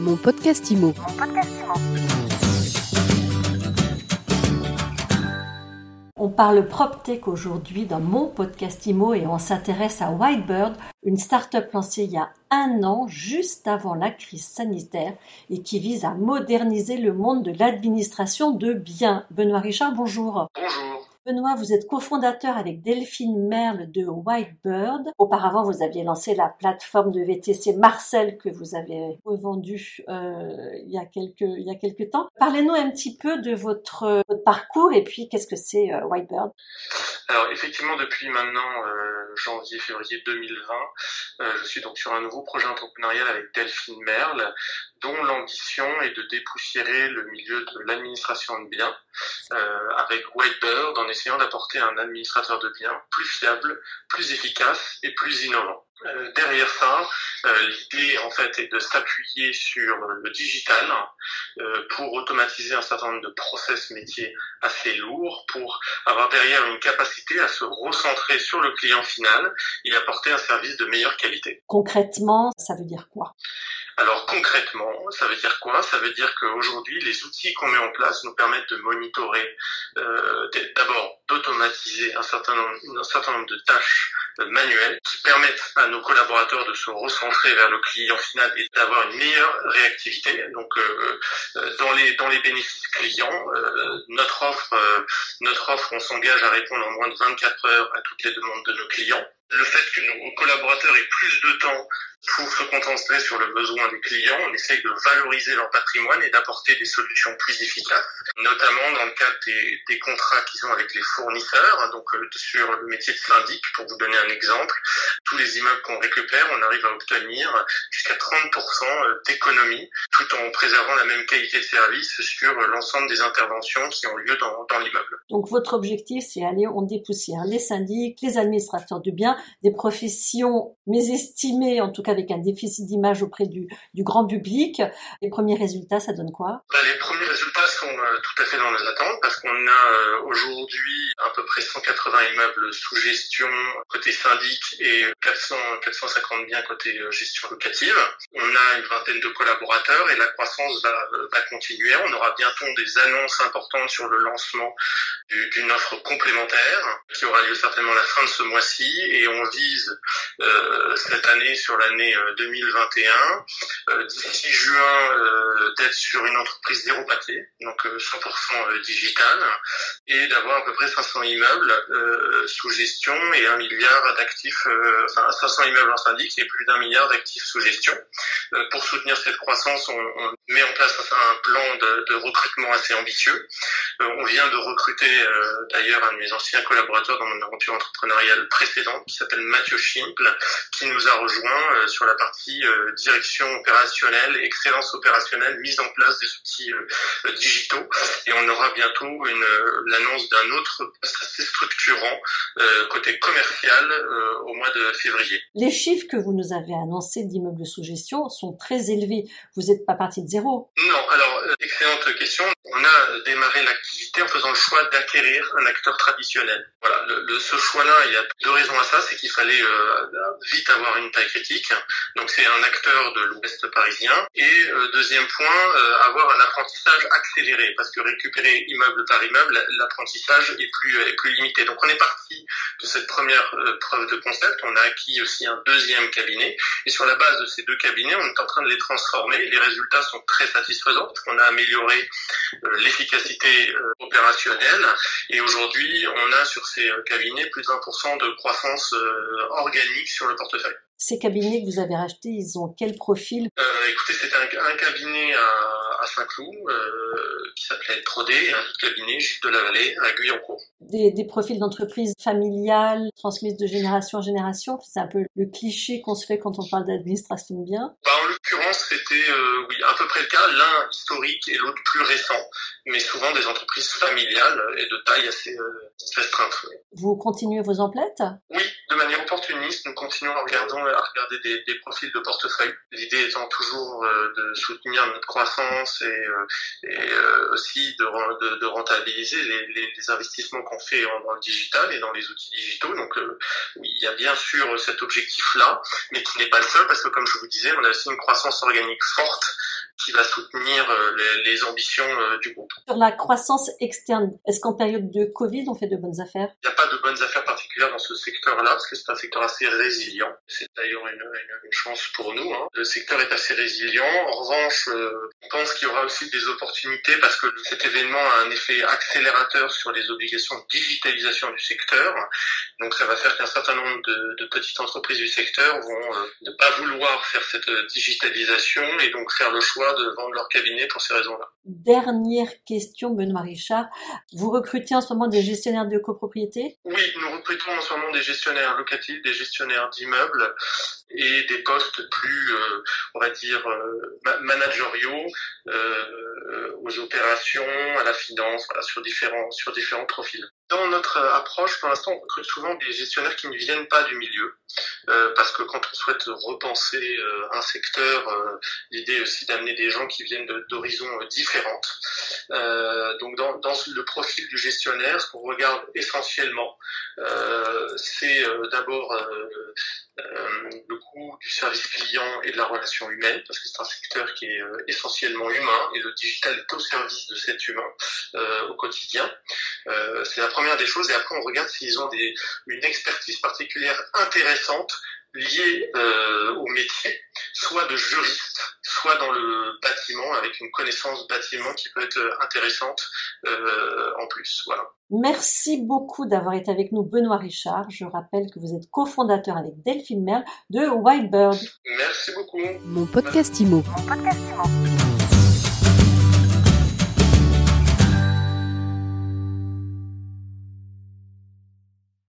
Mon podcast IMO. On parle PropTech aujourd'hui dans mon podcast IMO et on s'intéresse à Whitebird, une start-up lancée il y a un an, juste avant la crise sanitaire, et qui vise à moderniser le monde de l'administration de biens. Benoît Richard, bonjour. Bonjour. Benoît, vous êtes cofondateur avec Delphine Merle de Whitebird. Auparavant, vous aviez lancé la plateforme de VTC Marcel que vous avez revendue euh, il, y a quelques, temps. Parlez-nous un petit peu de votre, parcours et puis qu'est-ce que c'est euh, Whitebird Alors effectivement, depuis maintenant euh, janvier-février 2020, euh, je suis donc sur un nouveau projet entrepreneurial avec Delphine Merle dont l'ambition est de dépoussiérer le milieu de l'administration de biens euh, avec Whitebird en essayant d'apporter un administrateur de biens plus fiable, plus efficace et plus innovant. Euh, derrière ça, euh, l'idée en fait est de s'appuyer sur le digital euh, pour automatiser un certain nombre de process métiers assez lourds, pour avoir derrière une capacité à se recentrer sur le client final et apporter un service de meilleure qualité. Concrètement, ça veut dire quoi? Alors concrètement, ça veut dire quoi? Ça veut dire qu'aujourd'hui, les outils qu'on met en place nous permettent de monitorer, euh, d'abord d'automatiser un certain nombre, de tâches euh, manuelles qui permettent à nos collaborateurs de se recentrer vers le client final et d'avoir une meilleure réactivité. Donc euh dans les dans les bénéfices clients, euh, notre offre notre offre, on s'engage à répondre en moins de 24 heures à toutes les demandes de nos clients. Le fait que nos collaborateurs aient plus de temps pour se concentrer sur le besoin des clients, on essaye de valoriser leur patrimoine et d'apporter des solutions plus efficaces, notamment dans le cadre des, contrats qu'ils ont avec les fournisseurs, donc euh, sur le métier de syndic, pour vous donner un exemple, tous les immeubles qu'on récupère, on arrive à obtenir jusqu'à 30% euh, d'économie, tout en préservant la même qualité de service sur l'ensemble des interventions qui ont lieu dans, l'immeuble. Donc votre objectif, c'est aller, on dépoussière les syndics, les administrateurs de biens, des professions mésestimées, en tout cas avec un déficit d'image auprès du, grand public. Les premiers résultats, ça donne quoi? Bah, Les premiers résultats sont euh, tout à fait dans nos attentes parce qu'on a euh, aujourd'hui à peu près 180 immeubles sous gestion côté syndic et 400, 450 biens côté euh, gestion locative. On a une vingtaine de collaborateurs et la croissance va, va continuer. On aura bientôt des annonces importantes sur le lancement d'une offre complémentaire qui aura lieu certainement à la fin de ce mois-ci et on vise euh, cette année sur l'année 2021, euh, euh, d'ici juin, d'être sur une entreprise zéro papier, donc 100% digital, et d'avoir à peu près 500 immeubles sous gestion et un milliard d'actifs, enfin 500 immeubles en syndic et plus d'un milliard d'actifs sous gestion. pour soutenir cette croissance, on, met en place un plan de recrutement assez ambitieux. on vient de recruter d'ailleurs un de mes anciens collaborateurs dans mon aventure entrepreneuriale précédente, qui s'appelle Mathieu Schimple, qui nous a rejoint sur la partie euh, direction opérationnelle, excellence opérationnelle, mise en place des outils euh, digitaux. Et on aura bientôt une l'annonce d'un autre poste assez structurant euh, côté commercial au mois de février. Les chiffres que vous nous avez annoncés d'immeubles sous gestion sont très élevés. Vous n'êtes pas parti de zéro? Non, alors excellente question. On a démarré l'activité en faisant le choix d'acquérir un acteur traditionnel. Voilà, le, ce choix-là, il y a deux raisons à ça, c'est qu'il fallait vite avoir une taille critique donc c'est un acteur de l'Ouest parisien. Et euh, deuxième point, euh, avoir un apprentissage accéléré, parce que récupérer immeuble par immeuble, l'apprentissage est plus, est plus limité. Donc on est parti de cette première euh, preuve de concept, on a acquis aussi un deuxième cabinet, et sur la base de ces deux cabinets, on est en train de les transformer. Les résultats sont très satisfaisants, parce qu'on a amélioré l'efficacité opérationnelle, et aujourd'hui, on a sur ces cabinets plus de 20% de croissance organique sur le portefeuille. Ces cabinets que vous avez rachetés, ils ont quel profil? Euh, Écoutez, c'est un, un, cabinet à, à Saint-Cloud euh, qui s'appelait Prodé, un autre cabinet, Gilles de la Vallée, à Guyancourt. Des, des profils d'entreprise familiales, transmises de génération en génération C'est un peu le cliché qu'on se fait quand on parle d'administration de biens? Bah, En l'occurrence, c'était euh, oui, à peu près le cas, l'un historique et l'autre plus récent, mais souvent des entreprises familiales et de taille assez euh, restreinte. Vous continuez vos emplettes? Oui, de manière opportuniste, nous continuons à regarder, à regarder des, des profils de portefeuille. L'idée étant toujours euh, de soutenir notre croissance et, euh, et euh, aussi de, de, de, rentabiliser les, les, les investissements qu'on fait en, dans le digital et dans les outils digitaux. Donc il y a bien sûr cet objectif-là, mais qui n'est pas le seul parce que comme je vous disais, on a aussi une croissance organique forte qui va soutenir les, les, ambitions du groupe. Sur la croissance externe, est-ce qu'en période de Covid, on fait de bonnes affaires? Il n'y a pas de bonnes affaires particulières dans ce secteur-là, parce que c'est un secteur assez résilient. C'est d'ailleurs une, une, chance pour nous. Hein. Le secteur est assez résilient. En revanche, on pense qu'il y aura aussi des opportunités parce que cet événement a un effet accélérateur sur les obligations de digitalisation du secteur. Donc ça va faire qu'un certain nombre de, de, petites entreprises du secteur vont euh, ne pas vouloir faire cette euh, digitalisation et donc faire le choix de vendre leur cabinet pour ces raisons-là. Dernière question, Benoît Richard. Vous recrutez en ce moment des gestionnaires de copropriété? Oui, nous recrutons en ce moment des gestionnaires locatifs, des gestionnaires d'immeubles et des postes plus, euh, on va dire, managériaux aux opérations, à la finance, voilà, sur différents sur différents profils. Dans notre approche, pour l'instant, on recrute souvent des gestionnaires qui ne viennent pas du milieu, euh, parce que quand on souhaite repenser euh, un secteur, euh, l'idée aussi d'amener des gens qui viennent d'horizons différentes. donc dans, dans, le profil du gestionnaire, ce qu'on regarde essentiellement, c'est d'abord le coût du service client et de la relation humaine, parce que c'est un secteur qui est essentiellement humain et le digital est au service de cet humain au quotidien. c'est la première des choses et après on regarde s'ils ont des, une expertise particulière intéressante liée euh, au métier, soit de juriste, soit dans le bâtiment avec une connaissance bâtiment qui peut être intéressante euh, en plus. Voilà. Merci beaucoup d'avoir été avec nous, Benoît Richard. Je rappelle que vous êtes cofondateur avec Delphine Merle de Whitebird. Merci beaucoup. Mon podcast IMO. Mon podcast IMO.